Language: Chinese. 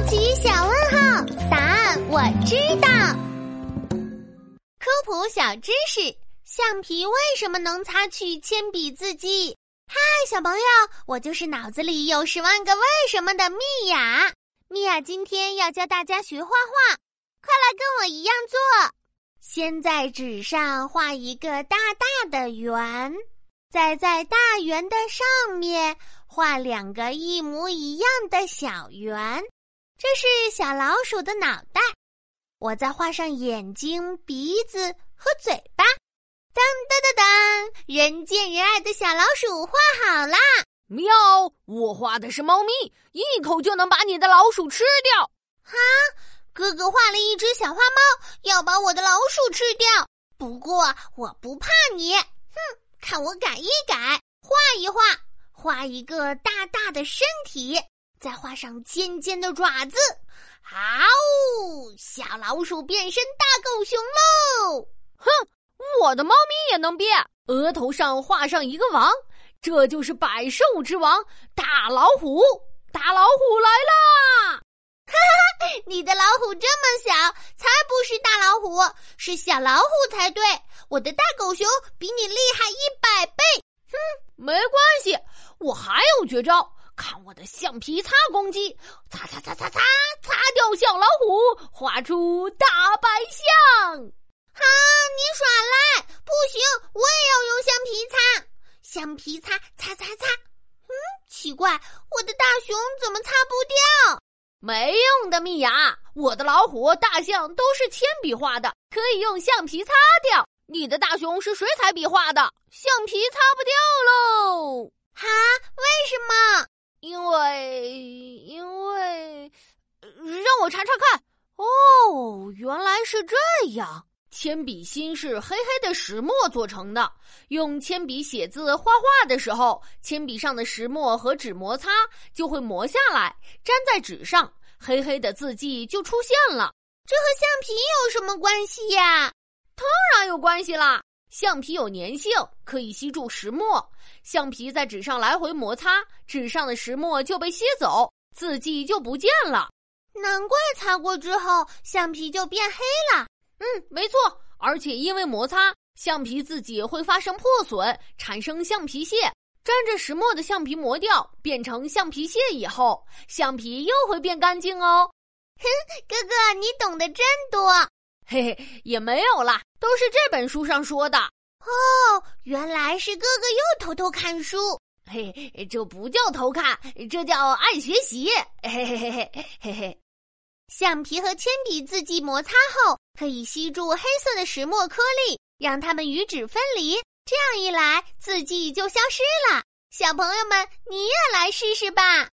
好奇小问号，答案我知道。科普小知识：橡皮为什么能擦去铅笔字迹？嗨，小朋友，我就是脑子里有十万个为什么的蜜雅。蜜雅今天要教大家学画画，快来跟我一样做。先在纸上画一个大大的圆，再在大圆的上面画两个一模一样的小圆。这是小老鼠的脑袋，我再画上眼睛、鼻子和嘴巴。当当当当，人见人爱的小老鼠画好啦！喵，我画的是猫咪，一口就能把你的老鼠吃掉。哈，哥哥画了一只小花猫，要把我的老鼠吃掉。不过我不怕你，哼，看我改一改，画一画，画一个大大的身体。再画上尖尖的爪子，好，小老鼠变身大狗熊喽！哼，我的猫咪也能变。额头上画上一个王，这就是百兽之王大老虎。大老虎来啦！哈哈，你的老虎这么小，才不是大老虎，是小老虎才对。我的大狗熊比你厉害一百倍。哼，没关系，我还有绝招。我的橡皮擦攻击，擦擦擦擦擦，擦掉小老虎，画出大白象。哈，你耍赖，不行，我也要用橡皮擦。橡皮擦，擦擦擦。嗯，奇怪，我的大熊怎么擦不掉？没用的，蜜雅，我的老虎、大象都是铅笔画的，可以用橡皮擦掉。你的大熊是水彩笔画的，橡皮擦不掉喽。哈，为什么？因为，因为，让我查查看。哦，原来是这样。铅笔芯是黑黑的石墨做成的，用铅笔写字、画画的时候，铅笔上的石墨和纸摩擦就会磨下来，粘在纸上，黑黑的字迹就出现了。这和橡皮有什么关系呀？当然有关系啦。橡皮有粘性，可以吸住石墨。橡皮在纸上来回摩擦，纸上的石墨就被吸走，字迹就不见了。难怪擦过之后橡皮就变黑了。嗯，没错。而且因为摩擦，橡皮自己会发生破损，产生橡皮屑。沾着石墨的橡皮磨掉，变成橡皮屑以后，橡皮又会变干净哦。哼，哥哥，你懂得真多。嘿嘿，也没有啦，都是这本书上说的。哦，原来是哥哥又偷偷看书。嘿，这不叫偷看，这叫爱学习。嘿嘿嘿嘿嘿嘿。橡皮和铅笔字迹摩擦后，可以吸住黑色的石墨颗粒，让它们与纸分离。这样一来，字迹就消失了。小朋友们，你也来试试吧。